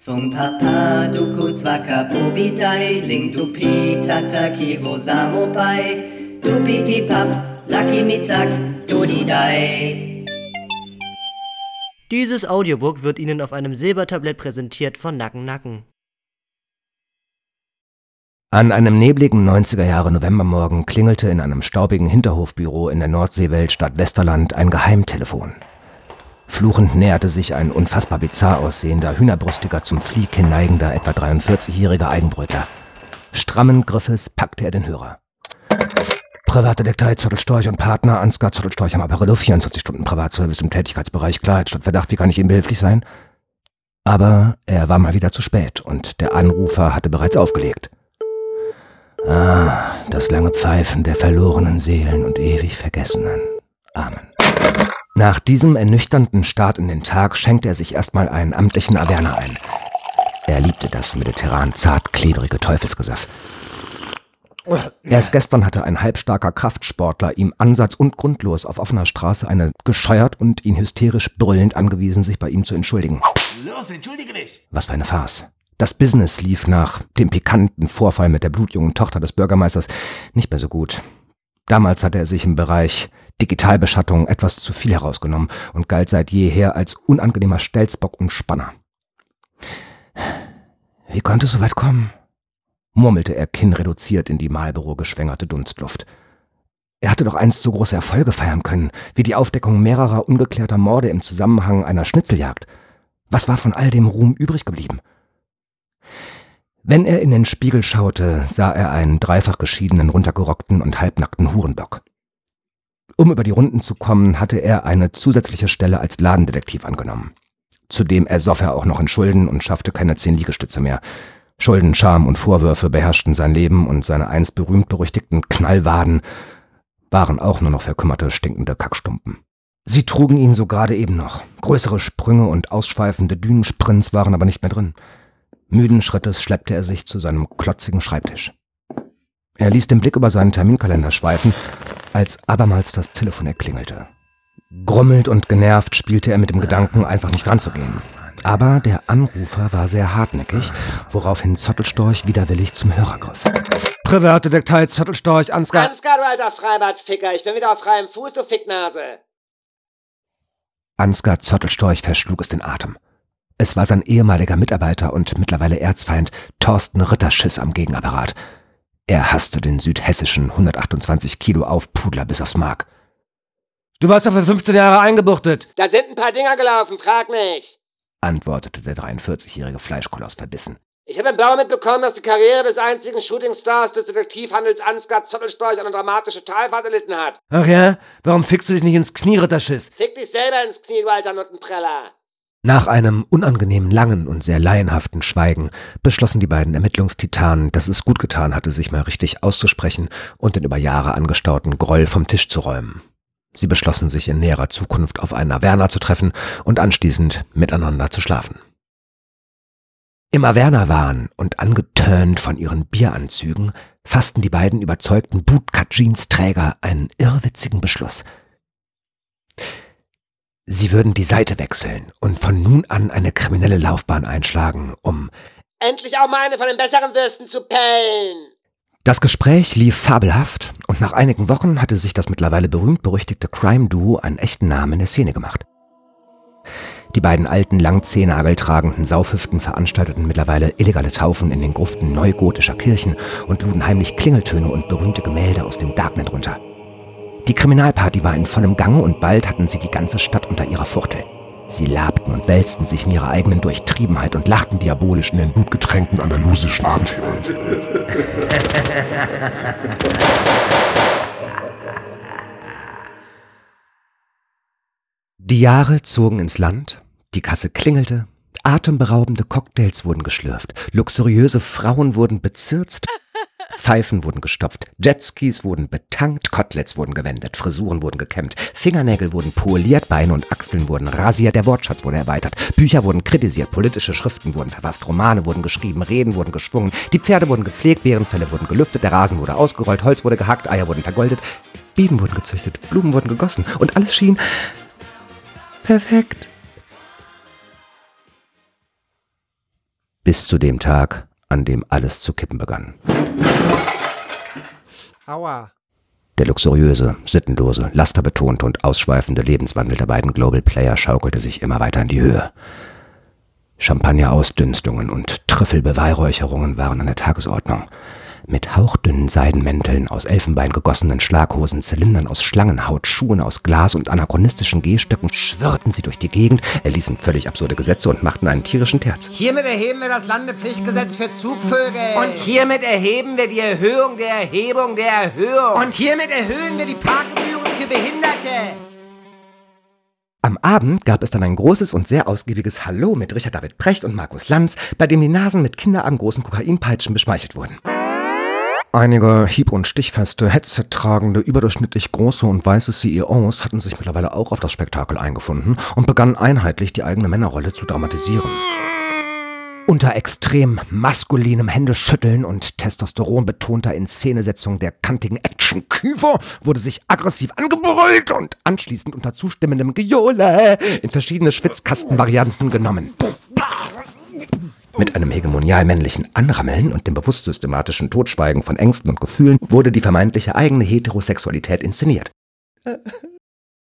Zum Papa duku zwaka pobidai, ling dupi tataki wo samobai, dupi di pap, lucky mitzak, dodidai. Dieses Audiobook wird Ihnen auf einem Silbertablett präsentiert von Nacken Nacken. An einem nebligen 90er Jahre Novembermorgen klingelte in einem staubigen Hinterhofbüro in der Nordseewelt Westerland ein Geheimtelefon. Fluchend näherte sich ein unfassbar bizarr aussehender, hühnerbrüstiger, zum Flieg hinneigender, etwa 43-jähriger Eigenbrötler. Strammen Griffes packte er den Hörer. Privatdetektei Zottelstorch und Partner Ansgar Zottelstorch am Apparillo, 24 Stunden Privatservice im Tätigkeitsbereich Klarheit statt Verdacht, wie kann ich Ihnen behilflich sein? Aber er war mal wieder zu spät und der Anrufer hatte bereits aufgelegt. Ah, das lange Pfeifen der verlorenen Seelen und ewig Vergessenen. Amen. Nach diesem ernüchternden Start in den Tag schenkte er sich erstmal einen amtlichen Averna ein. Er liebte das mediterran zart klebrige Teufelsgesöff. Erst gestern hatte ein halbstarker Kraftsportler ihm ansatz- und grundlos auf offener Straße eine gescheuert und ihn hysterisch brüllend angewiesen, sich bei ihm zu entschuldigen. Los, entschuldige dich! Was für eine Farce. Das Business lief nach dem pikanten Vorfall mit der blutjungen Tochter des Bürgermeisters nicht mehr so gut. Damals hatte er sich im Bereich Digitalbeschattung etwas zu viel herausgenommen und galt seit jeher als unangenehmer Stelzbock und Spanner. Wie konnte es so weit kommen? murmelte er kinnreduziert in die Marlboro geschwängerte Dunstluft. Er hatte doch einst so große Erfolge feiern können, wie die Aufdeckung mehrerer ungeklärter Morde im Zusammenhang einer Schnitzeljagd. Was war von all dem Ruhm übrig geblieben? Wenn er in den Spiegel schaute, sah er einen dreifach geschiedenen, runtergerockten und halbnackten Hurenbock. Um über die Runden zu kommen, hatte er eine zusätzliche Stelle als Ladendetektiv angenommen. Zudem ersoff er auch noch in Schulden und schaffte keine zehn Liegestütze mehr. Schulden, Scham und Vorwürfe beherrschten sein Leben und seine einst berühmt-berüchtigten Knallwaden waren auch nur noch verkümmerte, stinkende Kackstumpen. Sie trugen ihn so gerade eben noch. Größere Sprünge und ausschweifende Dünensprints waren aber nicht mehr drin. Müden Schrittes schleppte er sich zu seinem klotzigen Schreibtisch. Er ließ den Blick über seinen Terminkalender schweifen, als abermals das Telefon erklingelte. Grummelt und genervt spielte er mit dem Gedanken, einfach nicht ranzugehen. Aber der Anrufer war sehr hartnäckig, woraufhin Zottelstorch widerwillig zum Hörer griff. Privatdetektiv Zottelstorch, Ansgar... Ansgar, du alter Freibadficker, ich bin wieder auf freiem Fuß, du Ficknase. Ansgar Zottelstorch verschlug es den Atem. Es war sein ehemaliger Mitarbeiter und mittlerweile Erzfeind Thorsten Ritterschiss am Gegenapparat. Er hasste den südhessischen 128 Kilo Aufpudler bis aufs Mark. Du warst doch für 15 Jahre eingebuchtet, Da sind ein paar Dinger gelaufen, frag nicht. antwortete der 43-jährige Fleischkoloss verbissen. Ich habe im Blau mitbekommen, dass die Karriere des einzigen Shootingstars des Detektivhandels Ansgar Zottelstorch eine dramatische Talfahrt erlitten hat. Ach ja? Warum fickst du dich nicht ins Knie, Ritterschiss? Fick dich selber ins Knie, du alter Nuttenpreller. Nach einem unangenehm langen und sehr laienhaften Schweigen beschlossen die beiden Ermittlungstitanen, dass es gut getan hatte, sich mal richtig auszusprechen und den über Jahre angestauten Groll vom Tisch zu räumen. Sie beschlossen, sich in näherer Zukunft auf einen Averna zu treffen und anschließend miteinander zu schlafen. Im Averna waren und angetönt von ihren Bieranzügen fassten die beiden überzeugten Bootcut-Jeans-Träger einen irrwitzigen Beschluss – Sie würden die Seite wechseln und von nun an eine kriminelle Laufbahn einschlagen, um Endlich auch mal eine von den besseren Würsten zu pellen. Das Gespräch lief fabelhaft und nach einigen Wochen hatte sich das mittlerweile berühmt-berüchtigte Crime-Duo einen echten Namen in der Szene gemacht. Die beiden alten, lang tragenden Saufhüften veranstalteten mittlerweile illegale Taufen in den Gruften neugotischer Kirchen und luden heimlich Klingeltöne und berühmte Gemälde aus dem Darknet runter. Die Kriminalparty war in vollem Gange und bald hatten sie die ganze Stadt unter ihrer Fuchtel. Sie labten und wälzten sich in ihrer eigenen Durchtriebenheit und lachten diabolisch in den blutgetränkten andalusischen Abendhimmel. Die Jahre zogen ins Land, die Kasse klingelte, atemberaubende Cocktails wurden geschlürft, luxuriöse Frauen wurden bezirzt, Pfeifen wurden gestopft, Jetskis wurden betankt, Koteletts wurden gewendet, Frisuren wurden gekämmt, Fingernägel wurden poliert, Beine und Achseln wurden rasiert, der Wortschatz wurde erweitert, Bücher wurden kritisiert, politische Schriften wurden verfasst, Romane wurden geschrieben, Reden wurden geschwungen, die Pferde wurden gepflegt, Bärenfälle wurden gelüftet, der Rasen wurde ausgerollt, Holz wurde gehackt, Eier wurden vergoldet, Bienen wurden gezüchtet, Blumen wurden gegossen und alles schien perfekt. Bis zu dem Tag, an dem alles zu kippen begann. Aua. Der luxuriöse, sittenlose, lasterbetonte und ausschweifende Lebenswandel der beiden Global Player schaukelte sich immer weiter in die Höhe. Champagnerausdünstungen und Trüffelbeweihräucherungen waren an der Tagesordnung. Mit hauchdünnen Seidenmänteln aus Elfenbein gegossenen Schlaghosen, Zylindern aus Schlangenhaut, Schuhen aus Glas und anachronistischen Gehstöcken schwirrten sie durch die Gegend, erließen völlig absurde Gesetze und machten einen tierischen Terz. Hiermit erheben wir das Landepflichtgesetz für Zugvögel. Und hiermit erheben wir die Erhöhung der Erhebung der Erhöhung. Und hiermit erhöhen wir die Parkgebühren für Behinderte. Am Abend gab es dann ein großes und sehr ausgiebiges Hallo mit Richard David Precht und Markus Lanz, bei dem die Nasen mit kinderarmgroßen Kokainpeitschen beschmeichelt wurden. Einige hieb- und stichfeste, Headset-tragende, überdurchschnittlich große und weiße CEOs hatten sich mittlerweile auch auf das Spektakel eingefunden und begannen einheitlich die eigene Männerrolle zu dramatisieren. Unter extrem maskulinem Händeschütteln und testosteronbetonter Inszenesetzung der kantigen Action-Küfer wurde sich aggressiv angebrüllt und anschließend unter zustimmendem Gejohle in verschiedene Schwitzkastenvarianten genommen. Mit einem hegemonial männlichen Anrammeln und dem bewusst systematischen Totschweigen von Ängsten und Gefühlen wurde die vermeintliche eigene Heterosexualität inszeniert.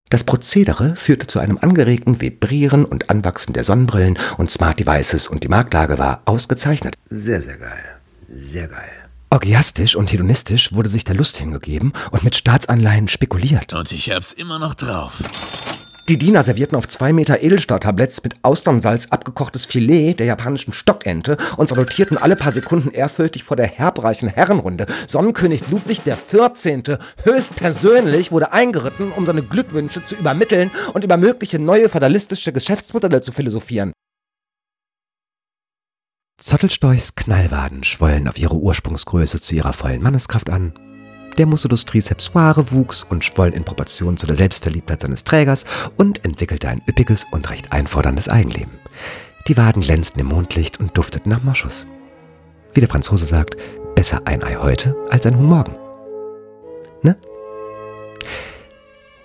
Das Prozedere führte zu einem angeregten Vibrieren und Anwachsen der Sonnenbrillen und Smart Devices und die Marktlage war ausgezeichnet. Sehr, sehr geil. Sehr geil. Orgiastisch und hedonistisch wurde sich der Lust hingegeben und mit Staatsanleihen spekuliert. Und ich hab's immer noch drauf. Die Diener servierten auf zwei Meter Edelstahltabletts mit Austernsalz abgekochtes Filet der japanischen Stockente und salutierten alle paar Sekunden ehrfürchtig vor der herbreichen Herrenrunde. Sonnenkönig Ludwig XIV. höchstpersönlich wurde eingeritten, um seine Glückwünsche zu übermitteln und über mögliche neue feudalistische Geschäftsmodelle zu philosophieren. Zottelstorchs Knallwaden schwollen auf ihre Ursprungsgröße zu ihrer vollen Manneskraft an. Der Musculus tricepsoire wuchs und schwoll in Proportion zu der Selbstverliebtheit seines Trägers und entwickelte ein üppiges und recht einforderndes Eigenleben. Die Waden glänzten im Mondlicht und dufteten nach Moschus. Wie der Franzose sagt, besser ein Ei heute als ein Huhn morgen. Ne?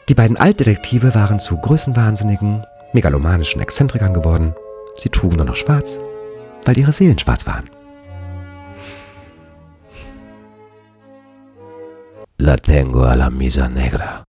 Die beiden Altdetektive waren zu größenwahnsinnigen, megalomanischen Exzentrikern geworden. Sie trugen nur noch schwarz, weil ihre Seelen schwarz waren. La tengo a la misa negra.